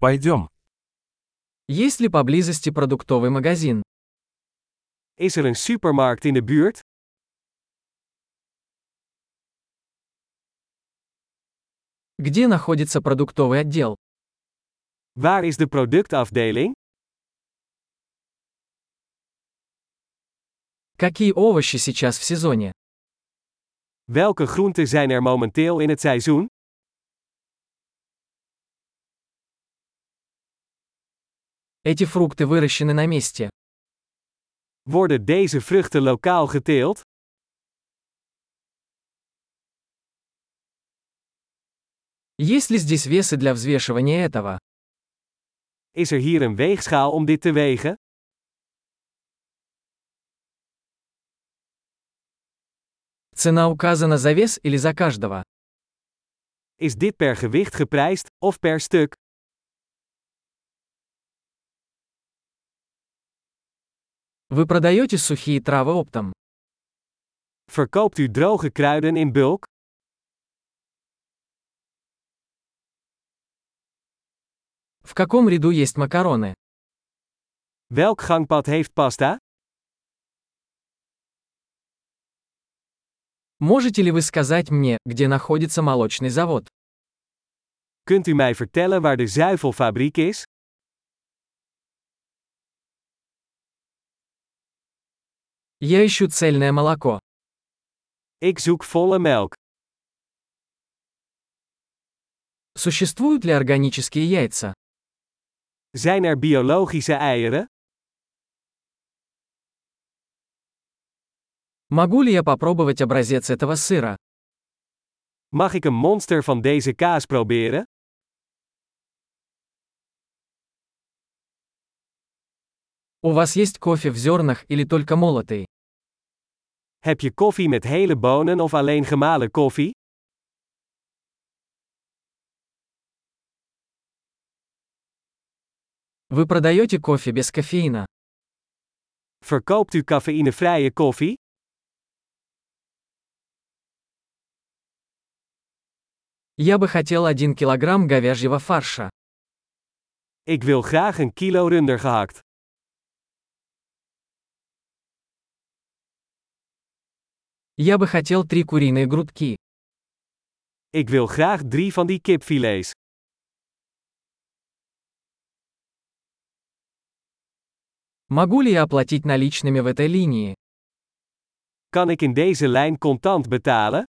Пойдем. Есть ли поблизости продуктовый магазин? Is er een supermarkt in de buurt? Где находится продуктовый отдел? Waar is de productafdeling? Какие овощи сейчас в сезоне? Welke groenten zijn er momenteel in het seizoen? Эти фрукты выращены на месте. Worden deze vruchten lokaal geteeld? Есть ли здесь весы для взвешивания этого? Is er hier een weegschaal om dit te wegen? Цена указана за вес или за каждого? Is dit per gewicht geprijsd, of per stuk? Вы продаете сухие травы оптом? Verkoopt u droge kruiden in bulk? В каком ряду есть макароны? Welk gangpad heeft pasta? Можете ли вы сказать мне, где находится молочный завод? Kunt u mij vertellen waar de zuivelfabriek is? Я ищу цельное молоко. Ik zoek volle melk. Существуют ли органические яйца? Zijn er biologische eieren? Могу ли я попробовать образец этого сыра? Mag ik een monster van deze kaas proberen? У вас есть кофе в зернах или только молотый? Heb je koffie met hele bonen of alleen gemalen koffie? Вы продаете кофе без кофеина? Verkoopt u cafeïnevrije koffie? Я бы хотел 1 килограмм говяжьего фарша. Ik wil graag een kilo runder gehakt. Я бы хотел 3 куриные грудки. Ik wil graag drie van die kipfilets. Могу ли я оплатить наличными в этой линии? Kan ik in deze lijn contant betalen?